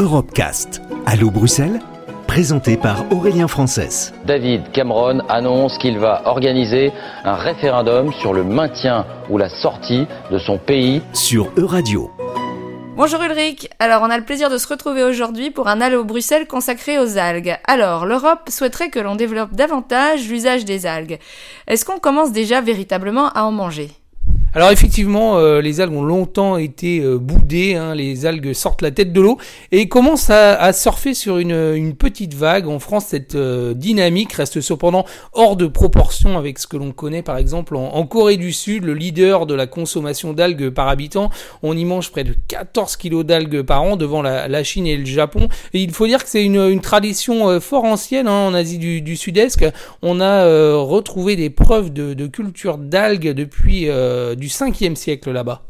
Europecast. Allô Bruxelles? Présenté par Aurélien Frances. David Cameron annonce qu'il va organiser un référendum sur le maintien ou la sortie de son pays sur Euradio. Bonjour Ulrich, alors on a le plaisir de se retrouver aujourd'hui pour un Allo Bruxelles consacré aux algues. Alors, l'Europe souhaiterait que l'on développe davantage l'usage des algues. Est-ce qu'on commence déjà véritablement à en manger? Alors effectivement, euh, les algues ont longtemps été euh, boudées, hein, les algues sortent la tête de l'eau et commencent à, surfer sur une, petite vague. En France, cette euh, dynamique reste cependant hors de proportion avec ce que l'on connaît par exemple en, Corée du Sud, le leader de la consommation d'algues par habitant. On y mange près de 14 kilos d'algues par an devant la, Chine et le Japon. Et il faut dire que c'est une, tradition fort ancienne hein, en Asie du, Sud-Est. On a retrouvé des preuves de, de culture d'algues depuis du 5e siècle là-bas.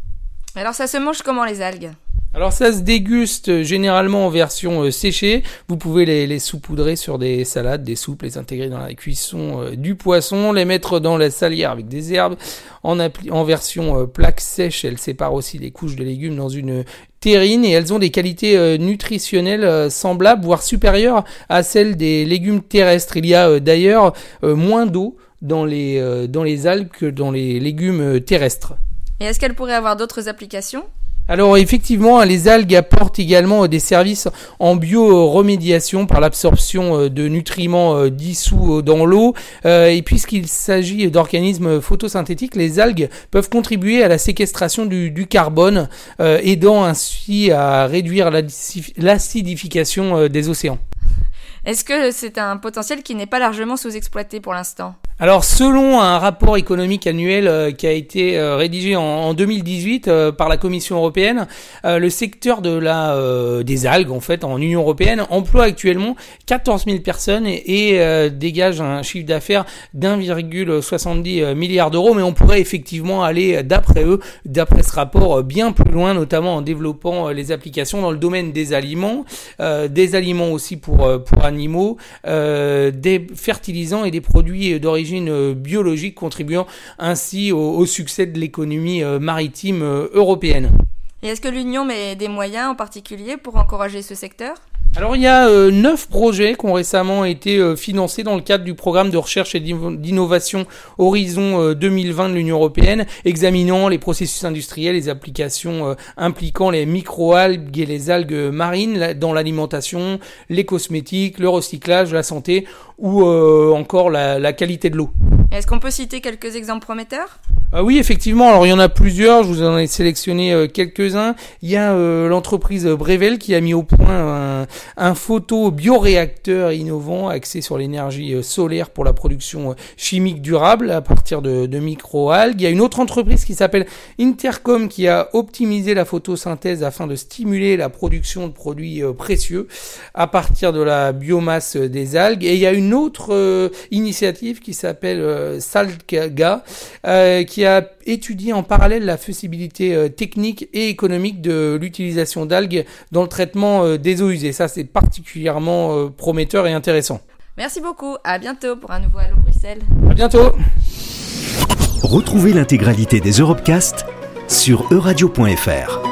Alors ça se mange comment les algues? Alors ça se déguste généralement en version euh, séchée. Vous pouvez les, les, saupoudrer sur des salades, des soupes, les intégrer dans la cuisson euh, du poisson, les mettre dans la salière avec des herbes. En, en version euh, plaque sèche, elles séparent aussi les couches de légumes dans une terrine et elles ont des qualités nutritionnelles semblables, voire supérieures à celles des légumes terrestres. Il y a d'ailleurs moins d'eau dans les, euh, dans les algues que dans les légumes euh, terrestres. Et est-ce qu'elle pourrait avoir d'autres applications? Alors effectivement, les algues apportent également des services en bioremédiation par l'absorption euh, de nutriments dissous dans l'eau. Et puisqu'il s'agit d'organismes photosynthétiques, les algues peuvent contribuer à la séquestration du, du carbone, aidant ainsi à réduire l'acidification des océans. Est-ce que c'est un potentiel qui n'est pas largement sous-exploité pour l'instant? Alors selon un rapport économique annuel euh, qui a été euh, rédigé en, 2018 euh, par la Commission européenne, le secteur de la des algues en fait en Union européenne emploie actuellement 14 000 personnes et, dégage un chiffre d'affaires d'1,70 milliard d'euros. Mais on pourrait effectivement aller d'après eux, d'après ce rapport, bien plus loin, notamment en développant les applications dans le domaine des aliments, des aliments aussi pour pour animaux, des fertilisants et des produits d'origine euh, biologique, contribuant ainsi au, succès de l'économie euh, maritime euh, européenne. Et est-ce que l'Union met des moyens en particulier pour encourager ce secteur? Alors il y a euh, neuf projets qui ont récemment été euh, financés dans le cadre du programme de recherche et d'innovation Horizon 2020 euh, de l'Union européenne, examinant les processus industriels, les applications impliquant les microalgues et les algues marines dans l'alimentation, les cosmétiques, le recyclage, la santé ou encore la qualité de l'eau. Est-ce qu'on peut citer quelques exemples prometteurs? Ah oui, effectivement. Alors il y en a plusieurs. Je vous en ai sélectionné euh, quelques-uns. Il y a euh, l'entreprise Brevel qui a mis au point un, un photo bioréacteur innovant axé sur l'énergie euh, solaire pour la production chimique durable à partir de, de microalgues. Il y a une autre entreprise qui s'appelle Intercom qui a optimisé la photosynthèse afin de stimuler la production de produits précieux à partir de la biomasse des algues. Et il y a une autre initiative qui s'appelle Salga qui a étudié en parallèle la faisabilité euh, technique et économique de l'utilisation d'algues dans le traitement euh, des eaux usées. Ça, c'est particulièrement euh, prometteur et intéressant. Merci beaucoup. À bientôt pour un nouveau Allo Bruxelles. À bientôt. Retrouvez l'intégralité des Europecast sur euradio.fr.